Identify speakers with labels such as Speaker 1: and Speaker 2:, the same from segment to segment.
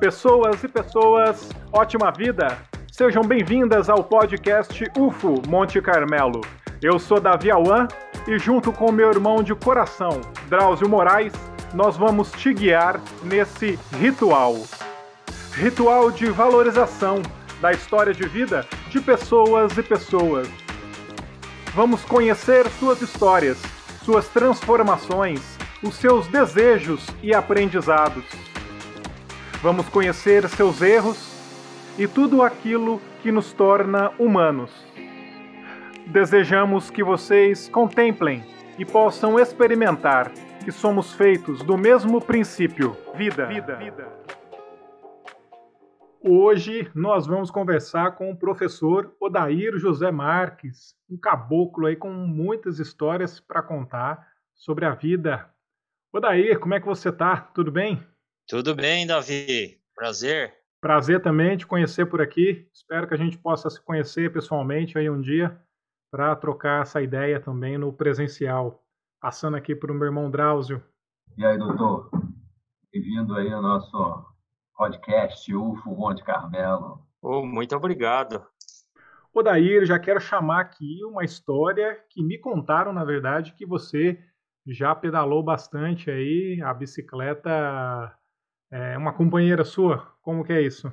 Speaker 1: Pessoas e pessoas, ótima vida! Sejam bem-vindas ao podcast UFO Monte Carmelo. Eu sou Davi Awan e, junto com meu irmão de coração, Drauzio Moraes, nós vamos te guiar nesse ritual. Ritual de valorização da história de vida de pessoas e pessoas. Vamos conhecer suas histórias, suas transformações, os seus desejos e aprendizados. Vamos conhecer seus erros e tudo aquilo que nos torna humanos. Desejamos que vocês contemplem e possam experimentar que somos feitos do mesmo princípio, vida. vida. Hoje nós vamos conversar com o professor Odair José Marques, um caboclo aí com muitas histórias para contar sobre a vida. Odair, como é que você tá? Tudo bem?
Speaker 2: Tudo bem, Davi. Prazer.
Speaker 1: Prazer também te conhecer por aqui. Espero que a gente possa se conhecer pessoalmente aí um dia para trocar essa ideia também no presencial. Passando aqui para o meu irmão Drauzio.
Speaker 3: E aí, doutor? Bem-vindo aí ao nosso podcast UFO Monte Carmelo.
Speaker 2: Oh, muito obrigado.
Speaker 1: O Dair, já quero chamar aqui uma história que me contaram, na verdade, que você já pedalou bastante aí, a bicicleta é uma companheira sua. Como que é isso?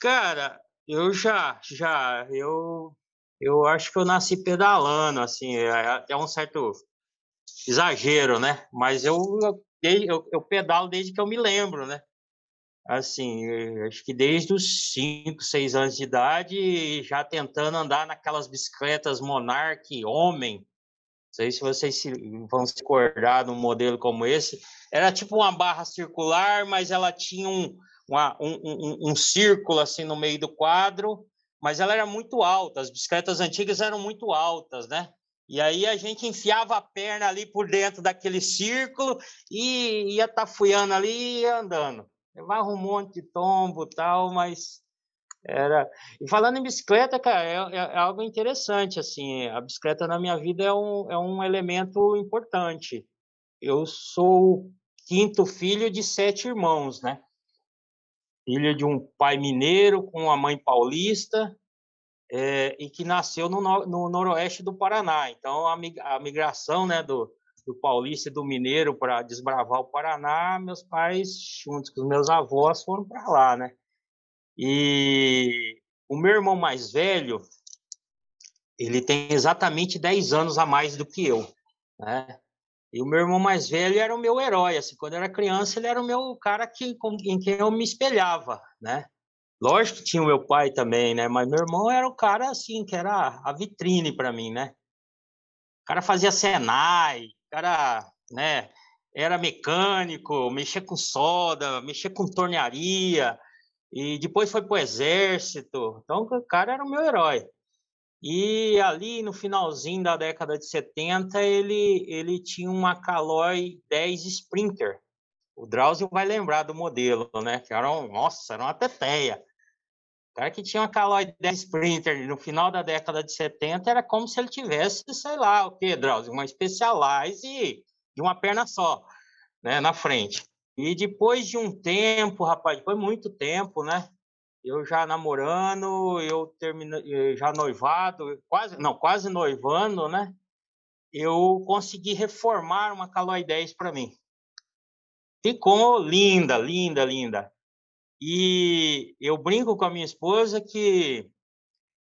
Speaker 2: Cara, eu já, já, eu, eu acho que eu nasci pedalando, assim, é, é um certo exagero, né? Mas eu, eu, eu pedalo desde que eu me lembro, né? assim, acho que desde os 5, 6 anos de idade, já tentando andar naquelas bicicletas Monarch Homem. Não sei se vocês vão se acordar de um modelo como esse. Era tipo uma barra circular, mas ela tinha um, uma, um, um, um círculo assim no meio do quadro, mas ela era muito alta. As bicicletas antigas eram muito altas, né? E aí a gente enfiava a perna ali por dentro daquele círculo e ia tafuiando ali e ia andando levava um monte de tombo tal, mas era. E falando em bicicleta, cara, é, é, é, algo interessante, assim, a bicicleta na minha vida é um, é um elemento importante. Eu sou quinto filho de sete irmãos, né? Filho de um pai mineiro com uma mãe paulista é, e que nasceu no, no noroeste do Paraná. Então, a, a migração né, do, do paulista e do mineiro para desbravar o Paraná, meus pais, juntos com os meus avós, foram para lá, né? E o meu irmão mais velho, ele tem exatamente 10 anos a mais do que eu, né? E o meu irmão mais velho era o meu herói, assim, quando eu era criança, ele era o meu cara que, com, em quem eu me espelhava, né? Lógico que tinha o meu pai também, né? Mas meu irmão era o cara, assim, que era a vitrine para mim, né? O cara fazia Senai, cara, né, era mecânico, mexia com soda, mexia com tornearia, e depois foi para o exército. Então, o cara era o meu herói. E ali no finalzinho da década de 70, ele, ele tinha uma Caloi 10 Sprinter. O Drauzio vai lembrar do modelo, né? Que era um, nossa, era uma teteia. O cara que tinha uma Caloi 10 Sprinter no final da década de 70 era como se ele tivesse, sei lá, o que, Drauzio? Uma Specialized de uma perna só, né, na frente. E depois de um tempo, rapaz, depois muito tempo, né? Eu já namorando, eu terminei, já noivado, quase, não, quase noivando, né? Eu consegui reformar uma Caloi 10 para mim. Ficou linda, linda, linda. E eu brinco com a minha esposa que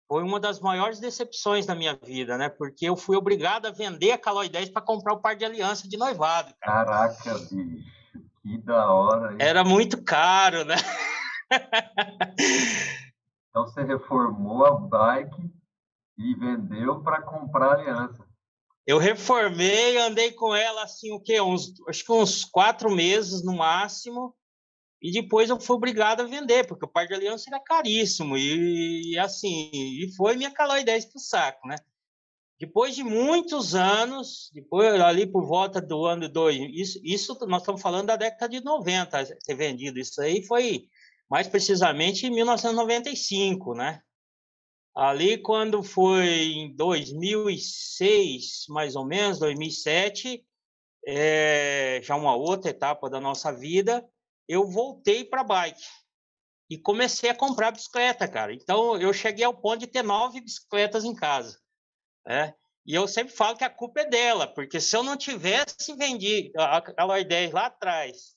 Speaker 2: foi uma das maiores decepções da minha vida, né? Porque eu fui obrigado a vender a Caloi 10 para comprar o par de aliança de noivado.
Speaker 3: Cara. Caraca, bicho, que da hora. Hein?
Speaker 2: Era muito caro, né?
Speaker 3: então você reformou a bike e vendeu para comprar a aliança.
Speaker 2: Eu reformei, andei com ela assim o quê? Uns, acho que uns quatro meses no máximo. E depois eu fui obrigado a vender, porque o par de aliança era caríssimo. E, e assim, e foi minha calói 10 para o saco, né? Depois de muitos anos, depois ali por volta do ano 2, isso, isso nós estamos falando da década de 90, ter vendido isso aí foi mais precisamente em 1995, né? Ali quando foi em 2006, mais ou menos, 2007, é, já uma outra etapa da nossa vida, eu voltei para bike e comecei a comprar bicicleta, cara. Então eu cheguei ao ponto de ter nove bicicletas em casa, né? E eu sempre falo que a culpa é dela, porque se eu não tivesse vendido aquela ideia lá atrás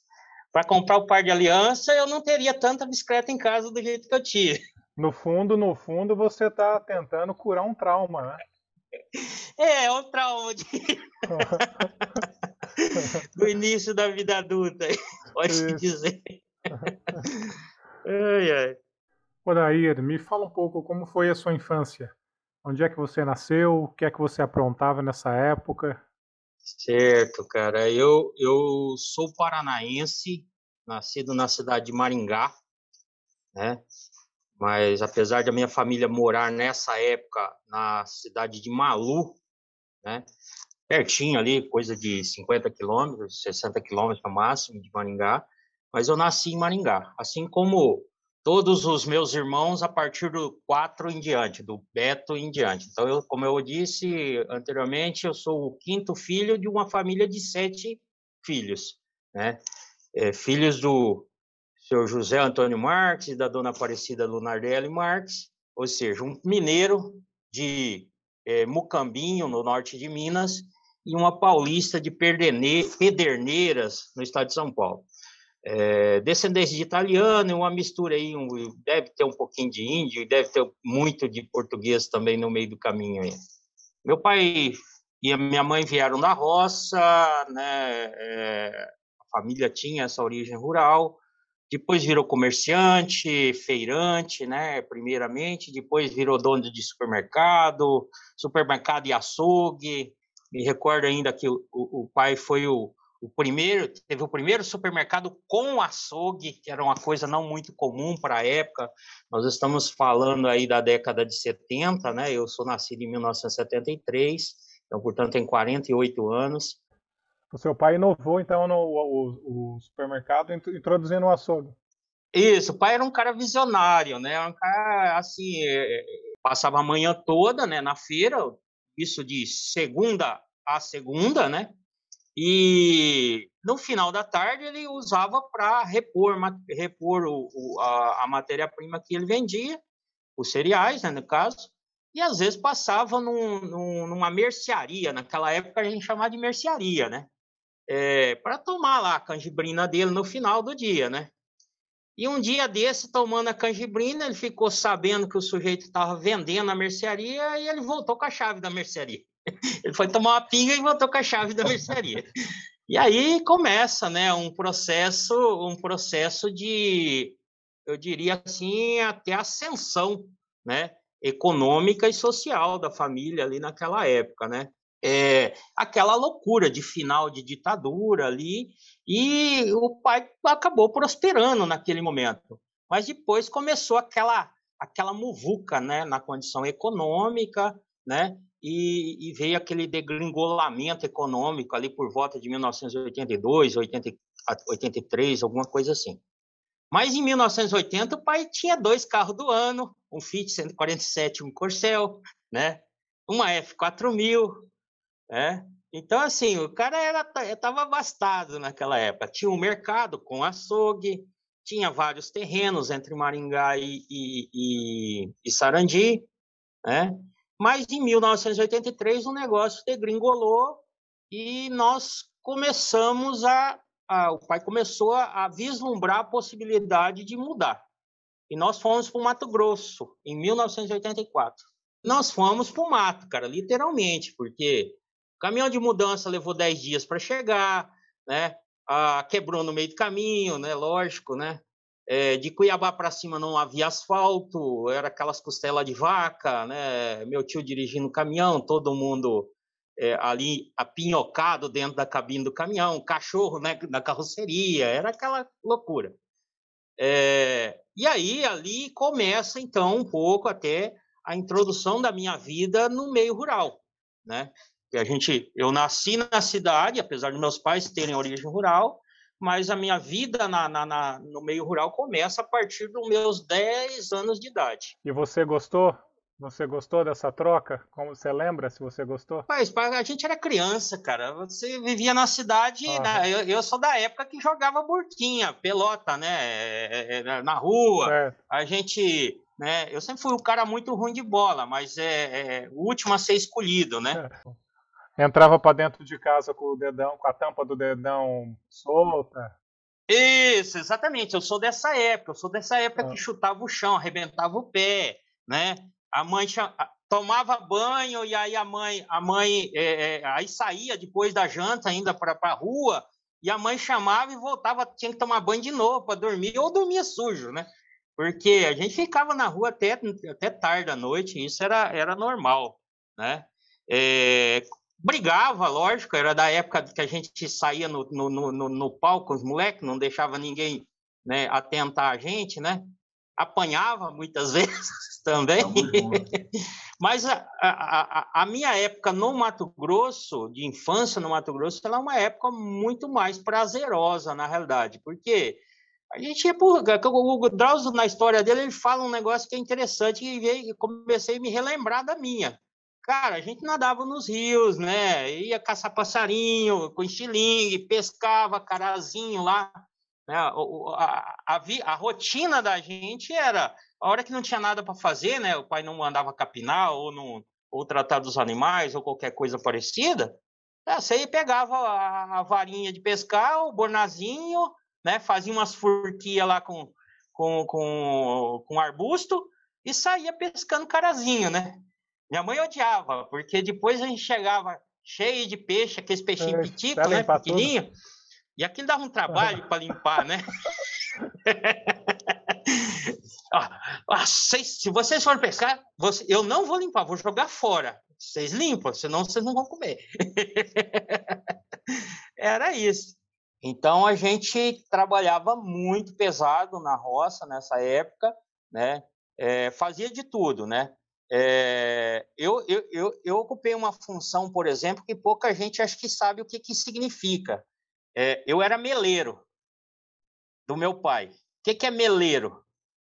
Speaker 2: para comprar o par de aliança, eu não teria tanta bicicleta em casa do jeito que eu tinha.
Speaker 1: No fundo, no fundo, você está tentando curar um trauma, né?
Speaker 2: É, é um trauma de... do início da vida adulta, pode-se dizer.
Speaker 1: ai, ai. Odair, me fala um pouco como foi a sua infância. Onde é que você nasceu? O que é que você aprontava nessa época?
Speaker 2: Certo, cara. Eu, eu sou paranaense, nascido na cidade de Maringá, né? Mas apesar da minha família morar nessa época na cidade de Malu, né? Pertinho ali, coisa de 50 quilômetros, 60 quilômetros no máximo de Maringá, mas eu nasci em Maringá, assim como todos os meus irmãos a partir do 4 em diante, do Beto em diante. Então, eu, como eu disse anteriormente, eu sou o quinto filho de uma família de sete filhos, né? É, filhos do senhor José Antônio Marques e da dona Aparecida Lunardelli Marques, ou seja, um mineiro de é, Mucambinho, no norte de Minas, e uma paulista de Pederneiras, no estado de São Paulo é, descendência de italiano, uma mistura aí, um, deve ter um pouquinho de índio, deve ter muito de português também no meio do caminho aí. Meu pai e a minha mãe vieram da roça, né, é, a família tinha essa origem rural, depois virou comerciante, feirante, né, primeiramente, depois virou dono de supermercado, supermercado e açougue, me recordo ainda que o, o, o pai foi o, o primeiro teve o primeiro supermercado com açougue, que era uma coisa não muito comum para a época. Nós estamos falando aí da década de 70, né? Eu sou nascido em 1973, então portanto tem 48 anos.
Speaker 1: O seu pai inovou então no o, o supermercado introduzindo o açougue.
Speaker 2: Isso, o pai era um cara visionário, né? Um cara assim, é, é, passava a manhã toda, né, na feira, isso de segunda a segunda, né? E no final da tarde ele usava para repor, repor o, o, a, a matéria-prima que ele vendia, os cereais, né, no caso, e às vezes passava num, num, numa mercearia, naquela época a gente chamava de mercearia, né? É, para tomar lá a canjibrina dele no final do dia, né? E um dia desse, tomando a canjibrina, ele ficou sabendo que o sujeito estava vendendo a mercearia e ele voltou com a chave da mercearia. Ele foi tomar uma pinga e voltou com a chave da mercearia. E aí começa, né, um processo, um processo de, eu diria assim, até ascensão, né, econômica e social da família ali naquela época, né? É, aquela loucura de final de ditadura ali, e o pai acabou prosperando naquele momento. Mas depois começou aquela aquela muvuca, né, na condição econômica, né? E, e, veio aquele degringolamento econômico ali por volta de 1982, 80, 83, alguma coisa assim. Mas em 1980 o pai tinha dois carros do ano, um Fiat 147 um Corcel, né? Uma F4000, né? Então, assim, o cara estava abastado naquela época. Tinha um mercado com açougue, tinha vários terrenos entre Maringá e, e, e, e Sarandi, né? Mas em 1983 o negócio degringolou e nós começamos a, a o pai começou a, a, vislumbrar a possibilidade de mudar. E nós fomos para o Mato Grosso em 1984. Nós fomos para o mato, cara, literalmente, porque o caminhão de mudança levou 10 dias para chegar, né? Ah, quebrou no meio do caminho, né? Lógico, né? É, de Cuiabá para cima não havia asfalto, era aquelas costelas de vaca, né? Meu tio dirigindo o caminhão, todo mundo é, ali apinhocado dentro da cabine do caminhão, cachorro né, na carroceria, era aquela loucura. É, e aí ali começa então um pouco até a introdução da minha vida no meio rural, né? Que a gente, eu nasci na cidade, apesar de meus pais terem origem rural, mas a minha vida na, na, na, no meio rural começa a partir dos meus 10 anos de idade.
Speaker 1: E você gostou Você gostou dessa troca? Como você lembra se você gostou?
Speaker 2: Mas a gente era criança, cara. Você vivia na cidade. Uhum. Na, eu, eu, sou da época que jogava burquinha, pelota, né? É, é, na rua. É. A gente. Né? Eu sempre fui um cara muito ruim de bola, mas é, é o último a ser escolhido, né?
Speaker 1: É. Entrava para dentro de casa com o dedão, com a tampa do dedão solta.
Speaker 2: Isso, exatamente. Eu sou dessa época. Eu sou dessa época ah. que chutava o chão, arrebentava o pé, né? a mãe tomava banho e aí a mãe, a mãe é, é, aí saía depois da janta ainda para a rua e a mãe chamava e voltava, tinha que tomar banho de novo para dormir ou dormia sujo, né? Porque a gente ficava na rua até, até tarde da noite, isso era, era normal, né? É, brigava, lógico, era da época que a gente saía no, no, no, no palco, os moleques, não deixava ninguém né, atentar a gente, né? apanhava muitas vezes também. Mas a, a, a, minha época no Mato Grosso, de infância no Mato Grosso, ela é uma época muito mais prazerosa, na realidade, porque a gente ia por. O Drauzio, na história dele, ele fala um negócio que é interessante e comecei a me relembrar da minha. Cara, a gente nadava nos rios, né? Ia caçar passarinho com estilingue, pescava carazinho lá né? A, a, a, a, rotina da gente era a hora que não tinha nada para fazer, né? O pai não mandava capinar ou não ou tratar dos animais ou qualquer coisa parecida. É, você pegava a, varinha de pescar, o bornazinho, né? Fazia umas furquias lá com, com, com, com arbusto e saía pescando carazinho, né? Minha mãe odiava, porque depois a gente chegava cheio de peixe, aqueles peixinhos é, pitico, né? Pequenininho. Tudo. E aquilo dava um trabalho para limpar, né? ah, se vocês forem pescar, você, eu não vou limpar, vou jogar fora. Vocês limpam, senão vocês não vão comer. Era isso. Então a gente trabalhava muito pesado na roça nessa época, né? É, fazia de tudo, né? É, eu, eu, eu, eu, ocupei uma função, por exemplo, que pouca gente acho que sabe o que, que significa. É, eu era meleiro do meu pai. O que, que é meleiro?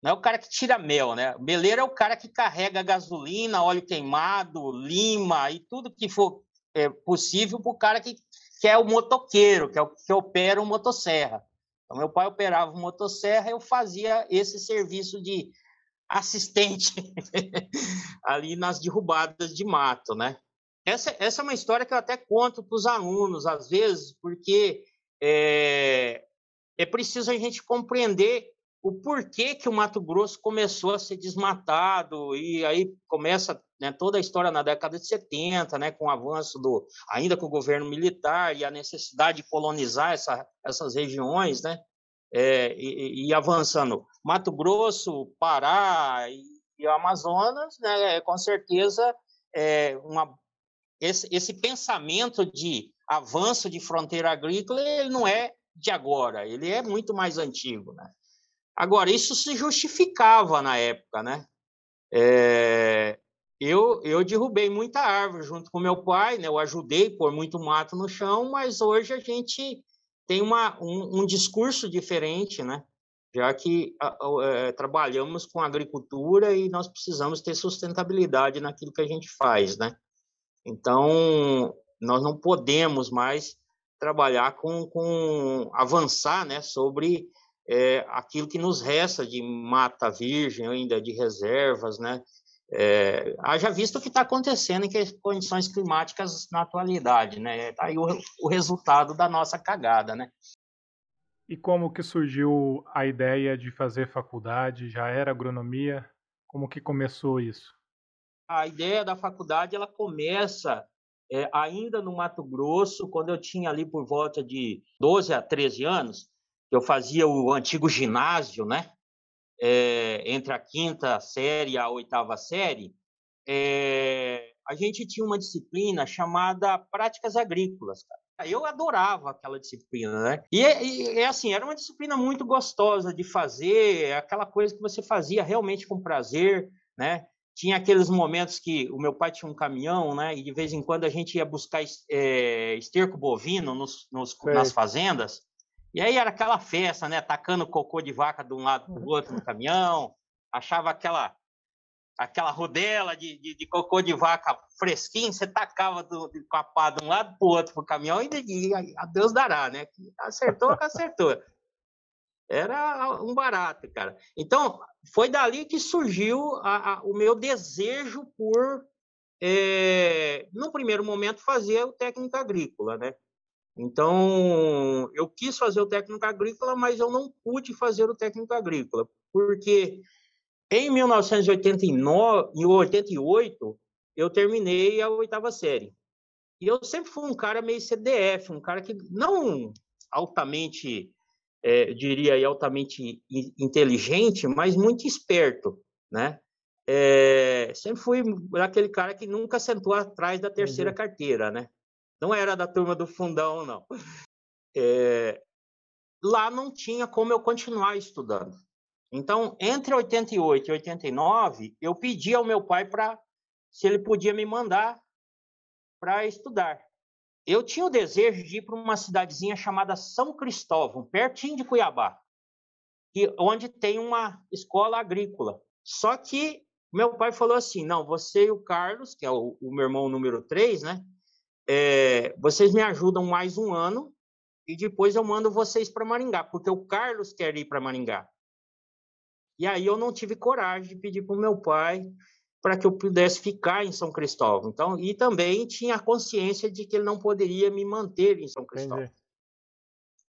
Speaker 2: Não é o cara que tira mel, né? Meleiro é o cara que carrega gasolina, óleo queimado, lima e tudo que for é, possível para o cara que, que é o motoqueiro, que é o que opera o motosserra. Então, meu pai operava o motosserra, eu fazia esse serviço de assistente ali nas derrubadas de mato, né? Essa, essa é uma história que eu até conto para os alunos, às vezes, porque é, é preciso a gente compreender o porquê que o Mato Grosso começou a ser desmatado e aí começa né, toda a história na década de 70, né, com o avanço do ainda com o governo militar e a necessidade de colonizar essa, essas regiões, né, é, e, e, avançando Mato Grosso, Pará e, e Amazonas, né, com certeza é uma esse, esse pensamento de avanço de fronteira agrícola ele não é de agora, ele é muito mais antigo, né? Agora, isso se justificava na época, né? É, eu, eu derrubei muita árvore junto com meu pai, né? Eu ajudei a pôr muito mato no chão, mas hoje a gente tem uma, um, um discurso diferente, né? Já que é, trabalhamos com agricultura e nós precisamos ter sustentabilidade naquilo que a gente faz, né? Então, nós não podemos mais trabalhar com, com avançar né, sobre é, aquilo que nos resta de mata virgem, ainda de reservas, né? É, haja visto o que está acontecendo em condições climáticas na atualidade, né? Tá aí o, o resultado da nossa cagada, né?
Speaker 1: E como que surgiu a ideia de fazer faculdade? Já era agronomia? Como que começou isso?
Speaker 2: a ideia da faculdade ela começa é, ainda no Mato Grosso, quando eu tinha ali por volta de 12 a 13 anos, eu fazia o antigo ginásio, né? É, entre a quinta série e a oitava série, é, a gente tinha uma disciplina chamada Práticas Agrícolas. Cara. Eu adorava aquela disciplina, né? E, e, assim, era uma disciplina muito gostosa de fazer, aquela coisa que você fazia realmente com prazer, né? tinha aqueles momentos que o meu pai tinha um caminhão, né? E de vez em quando a gente ia buscar é, esterco bovino nos, nos nas fazendas. E aí era aquela festa, né? Tacando cocô de vaca de um lado para o outro no caminhão. Achava aquela aquela rodela de, de, de, cocô de vaca fresquinho, você tacava do, com a pá de um lado para o outro para o caminhão e, e a Deus dará, né? Acertou, acertou. Era um barato, cara. Então, foi dali que surgiu a, a, o meu desejo por, é, no primeiro momento, fazer o técnico agrícola, né? Então, eu quis fazer o técnico agrícola, mas eu não pude fazer o técnico agrícola, porque em 1989 e 88 eu terminei a oitava série. E eu sempre fui um cara meio CDF, um cara que não altamente, é, diria aí, altamente inteligente, mas muito esperto, né? É, sempre fui aquele cara que nunca sentou atrás da terceira uhum. carteira, né? Não era da turma do fundão, não. É, lá não tinha como eu continuar estudando. Então, entre 88 e 89, eu pedi ao meu pai para se ele podia me mandar para estudar. Eu tinha o desejo de ir para uma cidadezinha chamada São Cristóvão, pertinho de Cuiabá, que, onde tem uma escola agrícola. Só que meu pai falou assim: não, você e o Carlos, que é o, o meu irmão número 3, né? É, vocês me ajudam mais um ano e depois eu mando vocês para Maringá, porque o Carlos quer ir para Maringá. E aí eu não tive coragem de pedir para o meu pai para que eu pudesse ficar em São Cristóvão. Então, e também tinha a consciência de que ele não poderia me manter em São Cristóvão.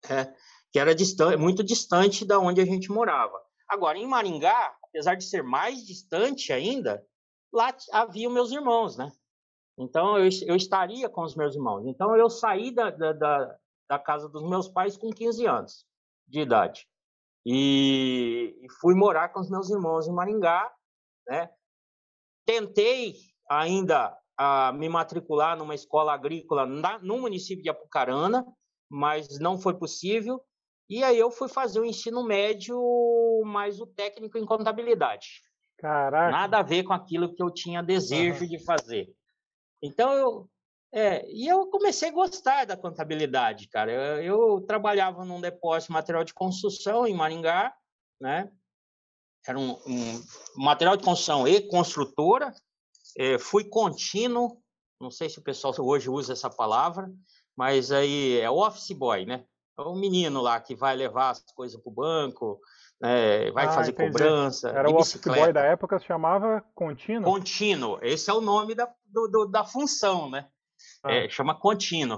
Speaker 2: É, que era distante, muito distante da onde a gente morava. Agora, em Maringá, apesar de ser mais distante ainda, lá havia meus irmãos, né? Então, eu, eu estaria com os meus irmãos. Então, eu saí da, da, da, casa dos meus pais com 15 anos de idade. E, e fui morar com os meus irmãos em Maringá, né? Tentei ainda a me matricular numa escola agrícola na, no município de Apucarana, mas não foi possível. E aí eu fui fazer o ensino médio, mais o técnico em contabilidade.
Speaker 1: Caraca.
Speaker 2: Nada a ver com aquilo que eu tinha desejo uhum. de fazer. Então eu é, e eu comecei a gostar da contabilidade, cara. Eu, eu, trabalhava num depósito de material de construção em Maringá, né? Era um, um material de construção e construtora. É, fui contínuo, não sei se o pessoal hoje usa essa palavra, mas aí é office boy, né? É o menino lá que vai levar as coisas para o banco, né? vai ah, fazer entendi. cobrança.
Speaker 1: Era o office boy da época, se chamava contínuo?
Speaker 2: Contínuo, esse é o nome da, do, do, da função, né? Ah. É, chama contínuo.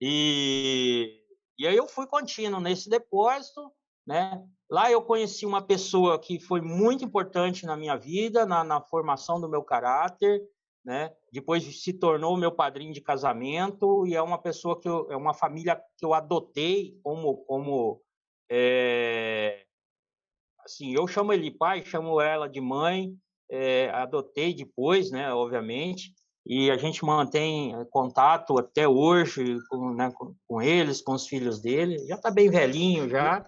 Speaker 2: E, e aí eu fui contínuo nesse depósito, né? Lá eu conheci uma pessoa que foi muito importante na minha vida, na, na formação do meu caráter, né? Depois se tornou meu padrinho de casamento e é uma pessoa que eu, é uma família que eu adotei como como é, assim eu chamo ele de pai, chamo ela de mãe, é, adotei depois, né? Obviamente e a gente mantém eh, contato até hoje com, né, com, com eles, com os filhos dele. Já está bem velhinho já,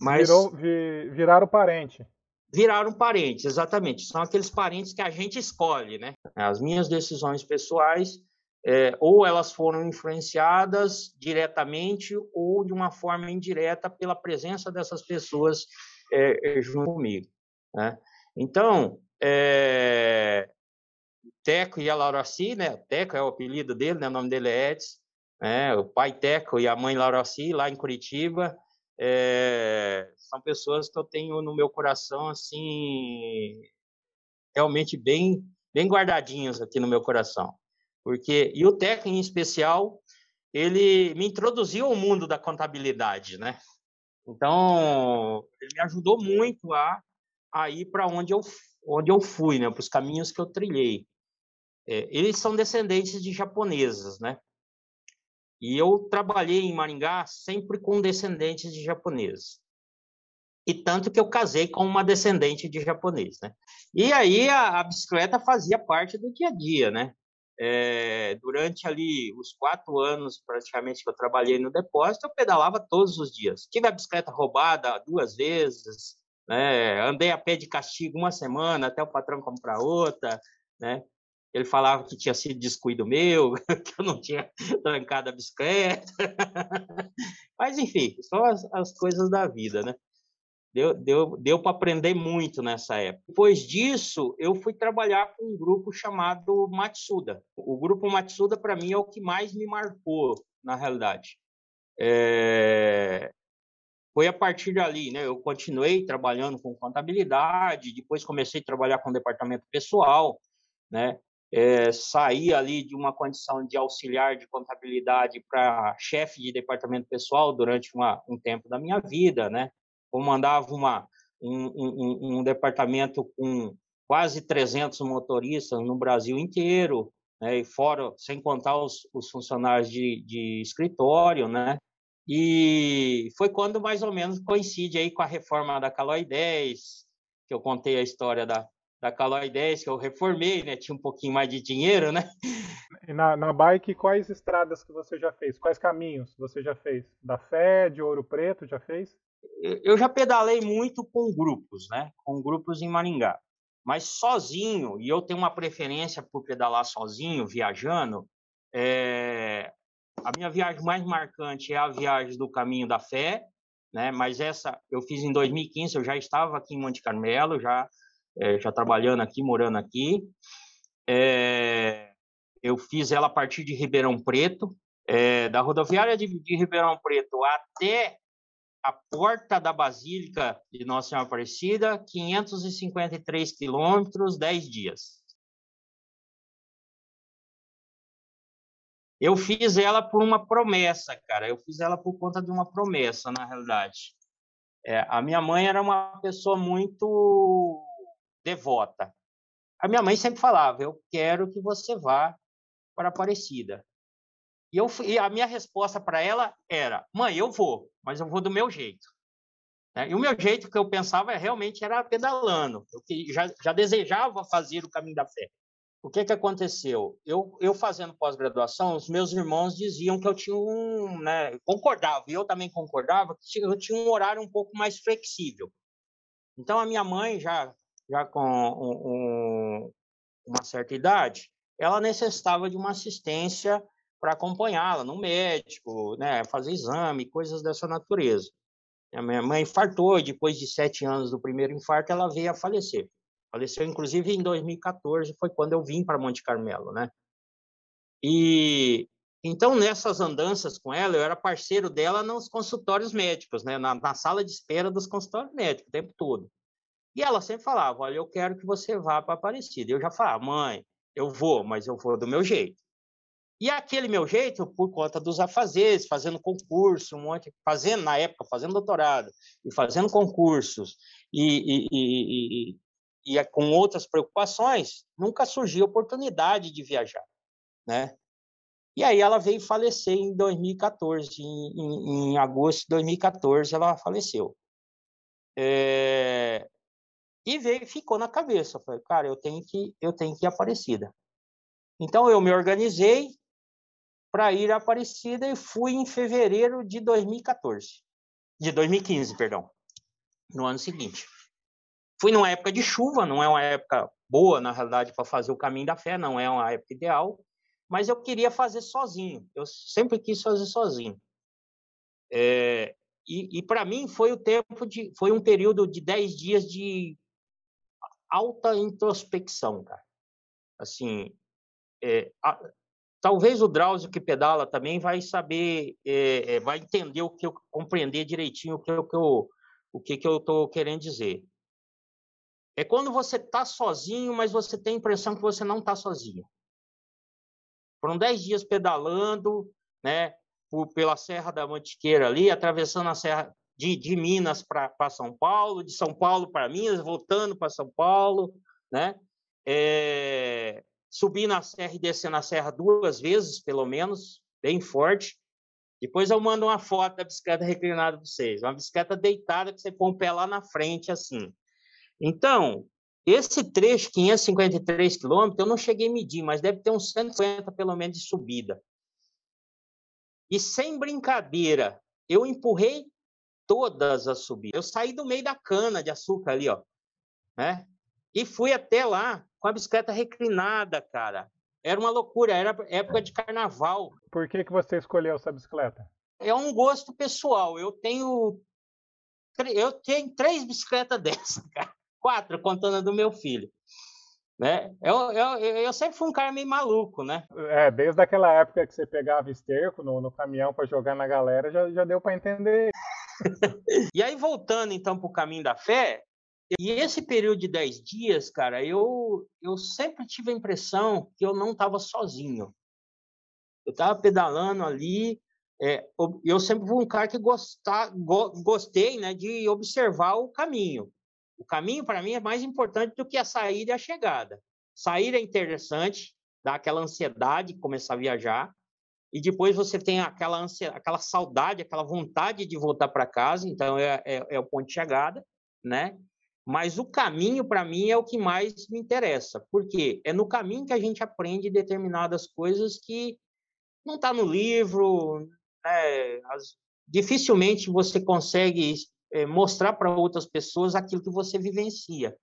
Speaker 2: mas
Speaker 1: Virou, vi, viraram parente.
Speaker 2: Viraram parentes, exatamente. São aqueles parentes que a gente escolhe, né? As minhas decisões pessoais, é, ou elas foram influenciadas diretamente ou de uma forma indireta pela presença dessas pessoas é, junto comigo, né? Então, é, Teco e a Lauraci, né? Teco é o apelido dele, né? O nome dele é Edson, né? O pai Teco e a mãe Lauraci, lá em Curitiba, é... são pessoas que eu tenho no meu coração, assim, realmente bem, bem guardadinhos aqui no meu coração. Porque, e o Teco em especial, ele me introduziu ao mundo da contabilidade, né? Então, ele me ajudou muito a, a ir para onde eu, onde eu fui, né? Para os caminhos que eu trilhei. É, eles são descendentes de japoneses, né? E eu trabalhei em Maringá sempre com descendentes de japoneses. E tanto que eu casei com uma descendente de japonês, né? E aí a, a bicicleta fazia parte do dia a dia, né? É, durante ali os quatro anos praticamente que eu trabalhei no depósito, eu pedalava todos os dias. Tive a bicicleta roubada duas vezes, né? andei a pé de castigo uma semana até o patrão comprar outra, né? Ele falava que tinha sido descuido meu, que eu não tinha trancado a bicicleta. Mas, enfim, são as, as coisas da vida, né? Deu, deu, deu para aprender muito nessa época. Depois disso, eu fui trabalhar com um grupo chamado Matsuda. O grupo Matsuda, para mim, é o que mais me marcou, na realidade. É... Foi a partir dali, né? Eu continuei trabalhando com contabilidade, depois comecei a trabalhar com departamento pessoal, né? É, saí ali de uma condição de auxiliar de contabilidade para chefe de departamento pessoal durante uma, um tempo da minha vida, né? Comandava uma, um, um, um departamento com quase 300 motoristas no Brasil inteiro, né, e fora, sem contar os, os funcionários de, de, escritório, né? E foi quando mais ou menos coincide aí com a reforma da Caloi 10, que eu contei a história da, da Caloi 10, que eu reformei, né? Tinha um pouquinho mais de dinheiro, né?
Speaker 1: E na, na bike, quais estradas que você já fez? Quais caminhos você já fez? Da Fé, de Ouro Preto, já fez?
Speaker 2: Eu já pedalei muito com grupos, né? Com grupos em Maringá. Mas sozinho, e eu tenho uma preferência por pedalar sozinho, viajando, é... a minha viagem mais marcante é a viagem do Caminho da Fé, né? Mas essa eu fiz em 2015, eu já estava aqui em Monte Carmelo, já, é, já trabalhando aqui, morando aqui. É... Eu fiz ela a partir de Ribeirão Preto, é, da rodoviária de, de Ribeirão Preto até a porta da Basílica de Nossa Senhora Aparecida, 553 quilômetros, 10 dias. Eu fiz ela por uma promessa, cara. Eu fiz ela por conta de uma promessa, na realidade. É, a minha mãe era uma pessoa muito devota. A minha mãe sempre falava: Eu quero que você vá para Aparecida. E, eu, e a minha resposta para ela era: mãe, eu vou, mas eu vou do meu jeito. Né? E o meu jeito que eu pensava realmente era pedalando. Eu já, já desejava fazer o caminho da fé. O que, que aconteceu? Eu, eu fazendo pós-graduação, os meus irmãos diziam que eu tinha um. Né, concordava, e eu também concordava, que eu tinha um horário um pouco mais flexível. Então, a minha mãe, já, já com um, um, uma certa idade, ela necessitava de uma assistência para acompanhá-la no médico, né, fazer exame, coisas dessa natureza. A minha mãe infartou depois de sete anos do primeiro infarto ela veio a falecer. Faleceu inclusive em 2014, foi quando eu vim para Monte Carmelo, né? E então nessas andanças com ela, eu era parceiro dela nos consultórios médicos, né, na, na sala de espera dos consultórios médicos o tempo todo. E ela sempre falava: Olha, eu quero que você vá para Aparecida. Eu já falava: Mãe, eu vou, mas eu vou do meu jeito. E aquele meu jeito, por conta dos afazeres, fazendo concurso, um monte, fazendo na época, fazendo doutorado e fazendo concursos e, e, e, e, com outras preocupações, nunca surgiu oportunidade de viajar, né? E aí ela veio falecer em 2014, em, em, em agosto de 2014 ela faleceu. É... E veio, ficou na cabeça, falei, cara, eu tenho que eu tenho que ir Aparecida. Então eu me organizei, para ir a Aparecida e fui em fevereiro de 2014. De 2015, perdão. No ano seguinte. Fui numa época de chuva, não é uma época boa, na realidade, para fazer o caminho da fé, não é uma época ideal, mas eu queria fazer sozinho. Eu sempre quis fazer sozinho. É, e, e para mim foi o tempo de, foi um período de 10 dias de alta introspecção, cara. Assim, é, Talvez o Drauzio que pedala também vai saber, é, vai entender o que eu compreender direitinho o que, eu, o que, que eu estou querendo dizer. É quando você está sozinho, mas você tem a impressão que você não está sozinho. Foram dez dias pedalando, né, por, pela Serra da Mantiqueira ali, atravessando a Serra de, de Minas para São Paulo, de São Paulo para Minas, voltando para São Paulo, né? É, Subi na serra e descer na serra duas vezes, pelo menos, bem forte. Depois eu mando uma foto da bicicleta reclinada para vocês. Uma bicicleta deitada que você põe o pé lá na frente, assim. Então, esse trecho, 553 quilômetros, eu não cheguei a medir, mas deve ter uns 150 pelo menos de subida. E sem brincadeira, eu empurrei todas as subidas. Eu saí do meio da cana de açúcar ali, ó, né? E fui até lá com a bicicleta reclinada, cara. Era uma loucura, era época de carnaval.
Speaker 1: Por que, que você escolheu essa bicicleta?
Speaker 2: É um gosto pessoal. Eu tenho eu tenho três bicicletas dessas, cara. Quatro, contando a do meu filho. Né? Eu, eu, eu sempre fui um cara meio maluco, né?
Speaker 1: É, desde aquela época que você pegava esterco no, no caminhão para jogar na galera, já, já deu para entender.
Speaker 2: e aí, voltando então para o caminho da fé, e esse período de 10 dias, cara, eu, eu sempre tive a impressão que eu não estava sozinho. Eu estava pedalando ali, é, eu sempre fui um cara que gostar, go, gostei né, de observar o caminho. O caminho, para mim, é mais importante do que a saída e a chegada. Sair é interessante, dá aquela ansiedade de começar a viajar, e depois você tem aquela, ansiedade, aquela saudade, aquela vontade de voltar para casa, então é, é, é, o ponto de chegada, né? Mas o caminho, para mim, é o que mais me interessa, porque é no caminho que a gente aprende determinadas coisas que não está no livro, né? As, dificilmente você consegue é, mostrar para outras pessoas aquilo que você vivencia.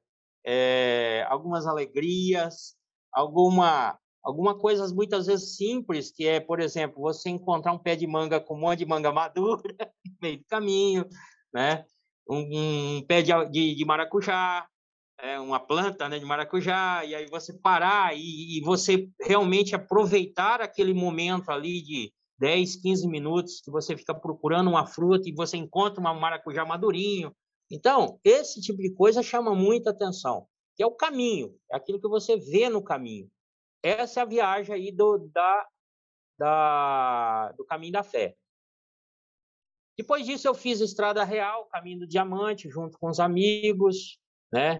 Speaker 2: É, algumas alegrias, alguma alguma coisas muitas vezes simples, que é, por exemplo, você encontrar um pé de manga com um monte de manga madura no meio do caminho, né? Um, um pé de, de, de maracujá, é, uma planta né, de maracujá, e aí você parar e, e, você realmente aproveitar aquele momento ali de 10, 15 minutos que você fica procurando uma fruta e você encontra uma maracujá madurinho. Então, esse tipo de coisa chama muita atenção, que é o caminho, é aquilo que você vê no caminho. Essa é a viagem aí do, da, da, do caminho da fé. Depois disso, eu fiz Estrada Real, Caminho do Diamante, junto com os amigos, né?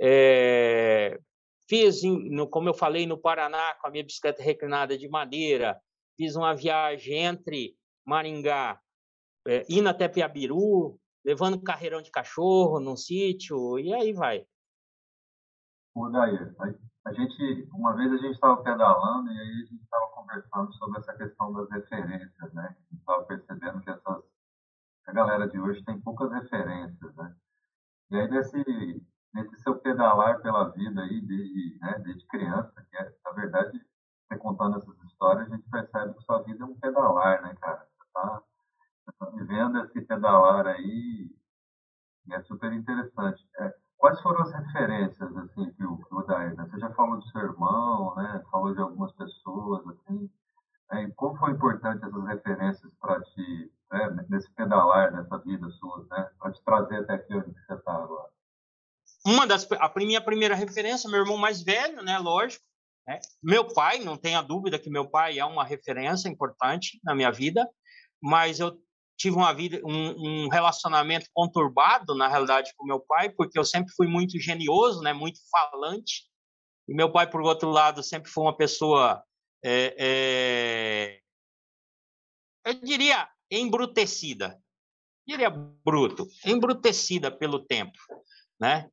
Speaker 2: É, fiz, no, como eu falei, no Paraná, com a minha bicicleta reclinada de madeira, fiz uma viagem entre Maringá, é, indo até Piabiru, levando carreirão de cachorro num sítio, e aí vai.
Speaker 3: Ô, Daí, a gente, uma vez a gente estava pedalando e aí a gente estava conversando sobre essa questão das referências, né? A gente estava percebendo que essas a galera de hoje tem poucas referências, né? E aí nesse, nesse seu pedalar pela vida aí desde, né, desde criança, que é, na verdade, você contando essas histórias, a gente percebe que sua vida é um pedalar, né, cara? Você tá, você tá vivendo esse pedalar aí e é super interessante. É, quais foram as referências, assim, que o, que o né? Você já falou do seu irmão, né? Falou de algumas pessoas, assim. É, como foi importante essas referências para te né, nesse pedalar dessa vida sua, né, para te trazer até aqui onde você está agora?
Speaker 2: Uma das a minha primeira referência, meu irmão mais velho, né, lógico, né? Meu pai, não tenha dúvida que meu pai é uma referência importante na minha vida, mas eu tive uma vida, um, um, relacionamento conturbado na realidade com meu pai, porque eu sempre fui muito genioso, né, muito falante. E meu pai, por outro lado, sempre foi uma pessoa, é, é, eu diria, embrutecida. Diria bruto, embrutecida pelo tempo, né?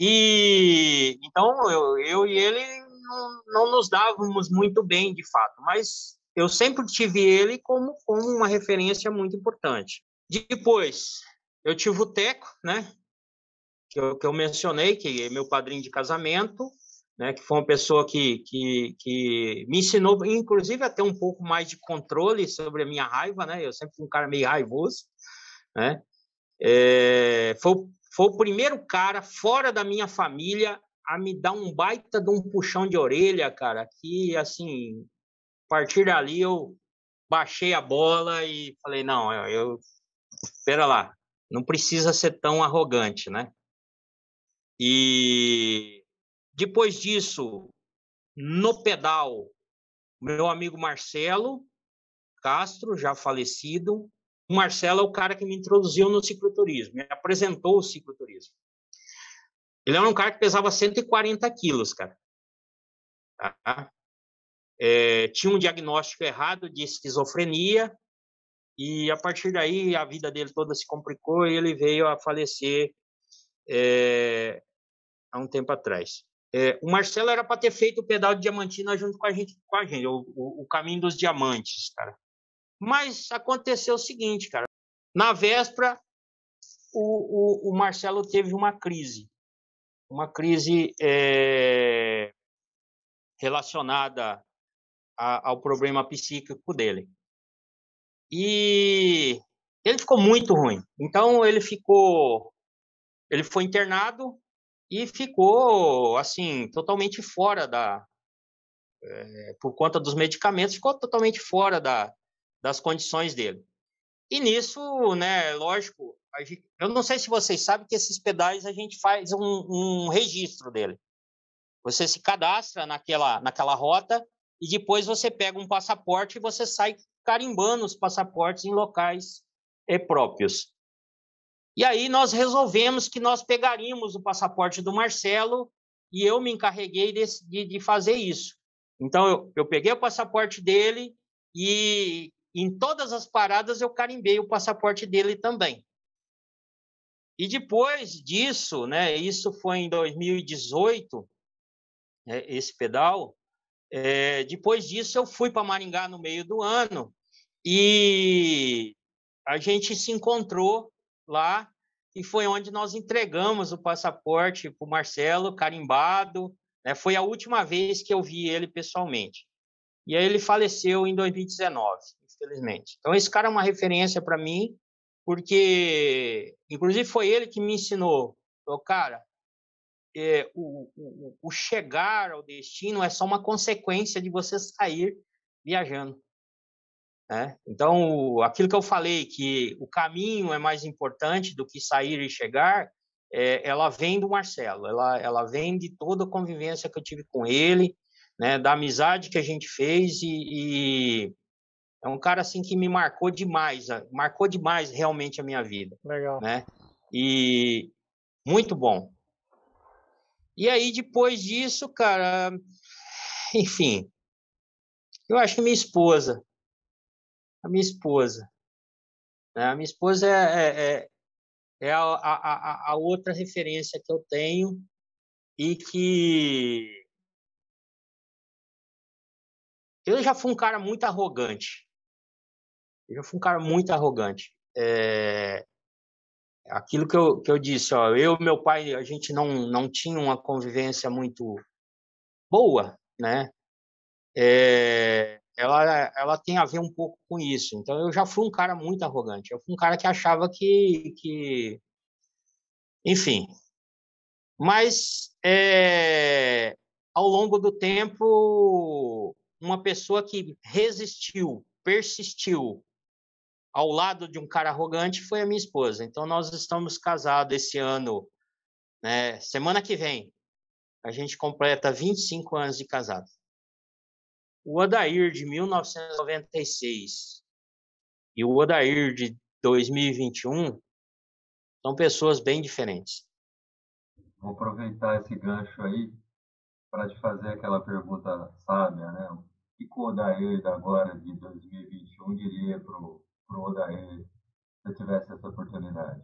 Speaker 2: E então eu, eu e ele não, não nos dávamos muito bem, de fato, mas eu sempre tive ele como, como uma referência muito importante. Depois, eu tive o Teco, né? Que eu, que eu mencionei, que é meu padrinho de casamento, né, que foi uma pessoa que, que, que me ensinou, inclusive, a ter um pouco mais de controle sobre a minha raiva, né? Eu sempre fui um cara meio raivoso, né? É, foi, foi o primeiro cara fora da minha família a me dar um baita de um puxão de orelha, cara, que, assim, a partir dali eu baixei a bola e falei, não, eu, eu espera lá, não precisa ser tão arrogante, né? E depois disso, no pedal, meu amigo Marcelo Castro, já falecido. O Marcelo é o cara que me introduziu no cicloturismo, me apresentou o cicloturismo. Ele era um cara que pesava 140 quilos, cara. Tá? É, tinha um diagnóstico errado de esquizofrenia e a partir daí a vida dele toda se complicou e ele veio a falecer é, há um tempo atrás. É, o Marcelo era para ter feito o pedal de Diamantina junto com a gente, com a gente o, o, o caminho dos diamantes, cara. Mas aconteceu o seguinte, cara. Na véspera, o, o, o Marcelo teve uma crise, uma crise é, relacionada a, ao problema psíquico dele. E ele ficou muito ruim. Então ele ficou, ele foi internado e ficou assim totalmente fora da, é, por conta dos medicamentos, ficou totalmente fora da, das condições dele. E nisso, né, lógico, gente, eu não sei se vocês sabem que esses pedais a gente faz um, um registro dele. Você se cadastra naquela, naquela rota e depois você pega um passaporte e você sai carimbando os passaportes em locais é, próprios. E aí nós resolvemos que nós pegaríamos o passaporte do Marcelo e eu me encarreguei de, de, de fazer isso. Então eu, eu peguei o passaporte dele e em todas as paradas eu carimbei o passaporte dele também. E depois disso, né, isso foi em 2018, né, esse pedal, é, depois disso, eu fui para Maringá no meio do ano e a gente se encontrou lá e foi onde nós entregamos o passaporte para o Marcelo, carimbado. Né? Foi a última vez que eu vi ele pessoalmente. E aí ele faleceu em 2019, infelizmente. Então, esse cara é uma referência para mim, porque, inclusive, foi ele que me ensinou. Falou, cara, é, o, o, o, chegar ao destino é só uma consequência de você sair viajando. Né? Então, aquilo que eu falei, que o caminho é mais importante do que sair e chegar, é, ela vem do Marcelo, ela, ela vem de toda a convivência que eu tive com ele, né, da amizade que a gente fez e, e é um cara assim que me marcou demais, marcou demais realmente a minha vida.
Speaker 1: Legal.
Speaker 2: Né? E muito bom, e aí, depois disso, cara, enfim, eu acho que minha esposa, a minha esposa, né? a minha esposa é, é, é, é a, a, a outra referência que eu tenho e que eu já fui um cara muito arrogante. Eu fui um cara muito arrogante. É aquilo que eu, que eu disse, ó, eu e meu pai, a gente não, não tinha uma convivência muito boa, né? É, ela, ela tem a ver um pouco com isso. Então, eu já fui um cara muito arrogante. Eu fui um cara que achava que... que... Enfim. Mas, é, ao longo do tempo, uma pessoa que resistiu, persistiu, ao lado de um cara arrogante foi a minha esposa. Então, nós estamos casados esse ano, né? semana que vem. A gente completa 25 anos de casado. O Odair de 1996 e o Odair de 2021 são pessoas bem diferentes.
Speaker 3: Vou aproveitar esse gancho aí para te fazer aquela pergunta sábia, né? O que o Odair agora de 2021 diria para o para o Odair se eu tivesse essa oportunidade?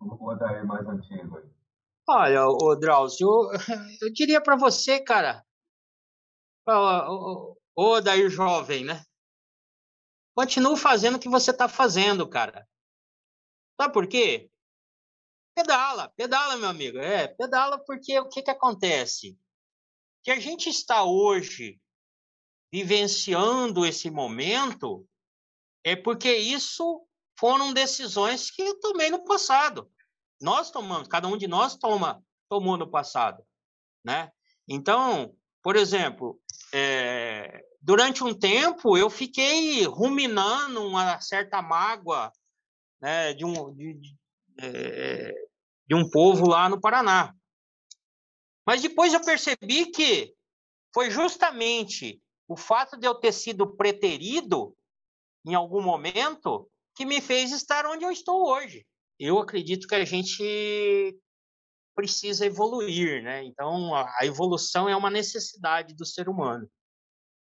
Speaker 3: O Odair mais antigo aí.
Speaker 2: Olha, o Drauzio, eu, eu diria para você, cara, o Odair jovem, né? Continue fazendo o que você está fazendo, cara. Sabe por quê? Pedala, pedala, meu amigo. É, pedala porque o que, que acontece? Que a gente está hoje vivenciando esse momento é porque isso foram decisões que eu tomei no passado. Nós tomamos, cada um de nós toma, tomou no passado, né? Então, por exemplo, é, durante um tempo eu fiquei ruminando uma certa mágoa né, de, um, de, de, é, de um povo lá no Paraná. Mas depois eu percebi que foi justamente o fato de eu ter sido preterido em algum momento que me fez estar onde eu estou hoje. Eu acredito que a gente precisa evoluir, né? Então, a evolução é uma necessidade do ser humano.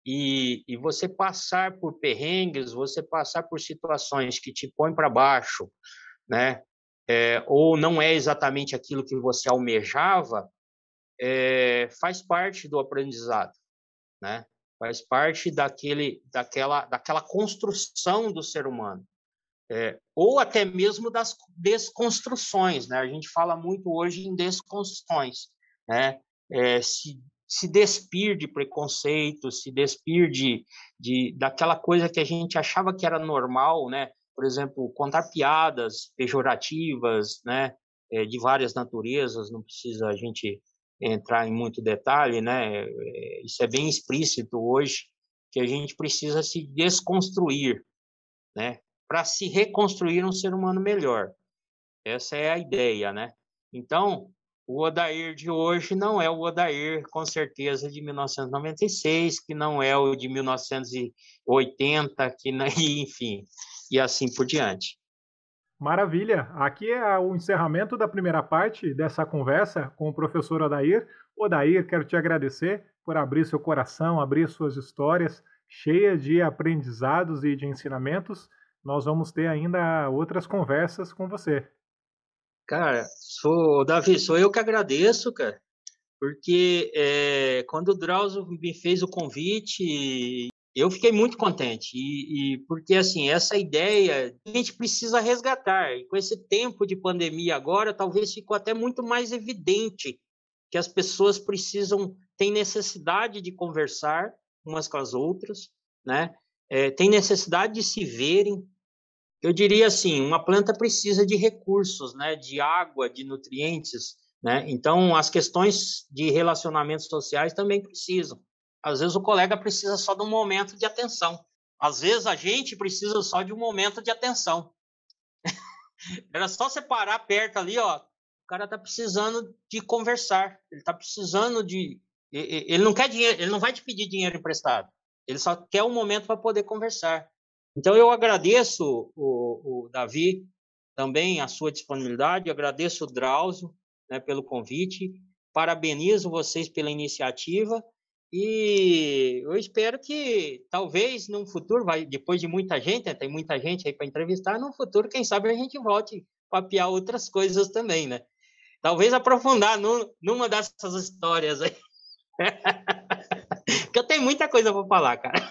Speaker 2: E, e você passar por perrengues, você passar por situações que te põem para baixo, né? É, ou não é exatamente aquilo que você almejava, é, faz parte do aprendizado, né? Faz parte daquele, daquela, daquela construção do ser humano. É, ou até mesmo das desconstruções, né? A gente fala muito hoje em desconstruções, né? É, se, se despir de preconceito, se despir de, de, daquela coisa que a gente achava que era normal, né? por exemplo, contar piadas pejorativas, né, é, de várias naturezas, não precisa a gente entrar em muito detalhe, né, é, isso é bem explícito hoje, que a gente precisa se desconstruir, né, para se reconstruir um ser humano melhor. Essa é a ideia, né? Então, o Odair de hoje não é o Odair, com certeza, de 1996, que não é o de 1980, que enfim, e assim por diante.
Speaker 1: Maravilha! Aqui é o encerramento da primeira parte dessa conversa com o professor Odair. Odair, quero te agradecer por abrir seu coração, abrir suas histórias cheias de aprendizados e de ensinamentos. Nós vamos ter ainda outras conversas com você.
Speaker 2: Cara, sou, Davi, sou eu que agradeço, cara, porque é, quando o Drauzio me fez o convite, eu fiquei muito contente, e, e, porque, assim, essa ideia a gente precisa resgatar, e com esse tempo de pandemia agora, talvez ficou até muito mais evidente que as pessoas precisam, têm necessidade de conversar umas com as outras, né? É, tem necessidade de se verem, eu diria assim, uma planta precisa de recursos, né, de água, de nutrientes, né? Então, as questões de relacionamentos sociais também precisam. Às vezes o colega precisa só de um momento de atenção. Às vezes a gente precisa só de um momento de atenção. Era só separar perto ali, ó. O cara tá precisando de conversar. Ele tá precisando de. Ele não quer dinheiro, ele não vai te pedir dinheiro emprestado. Ele só quer um momento para poder conversar. Então, eu agradeço o, o Davi também a sua disponibilidade, agradeço o Drauzio né, pelo convite, parabenizo vocês pela iniciativa e eu espero que talvez num futuro, vai, depois de muita gente, né, tem muita gente aí para entrevistar, num futuro, quem sabe a gente volte papiar outras coisas também, né? Talvez aprofundar no, numa dessas histórias aí. Porque eu tenho muita coisa para falar, cara.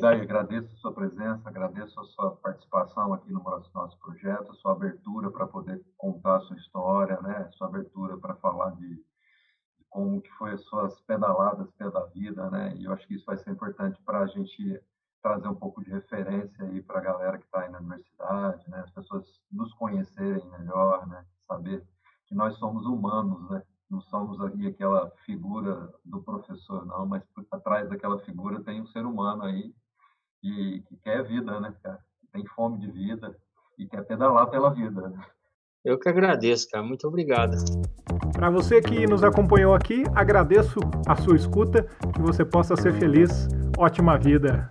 Speaker 3: Daí, agradeço a sua presença, agradeço a sua participação aqui no nosso projeto, a sua abertura para poder contar a sua história, né? Sua abertura para falar de, como que foi as suas pedaladas pela vida, né? E eu acho que isso vai ser importante para a gente trazer um pouco de referência aí para a galera que está aí na universidade, né? As pessoas nos conhecerem melhor, né? Saber que nós somos humanos, né? não somos ali aquela figura do professor, não, mas atrás daquela figura tem um ser humano aí que, que quer vida, né, cara? Tem fome de vida e quer pedalar pela vida.
Speaker 2: Eu que agradeço, cara. Muito obrigado.
Speaker 1: Para você que nos acompanhou aqui, agradeço a sua escuta, que você possa ser feliz. Ótima vida.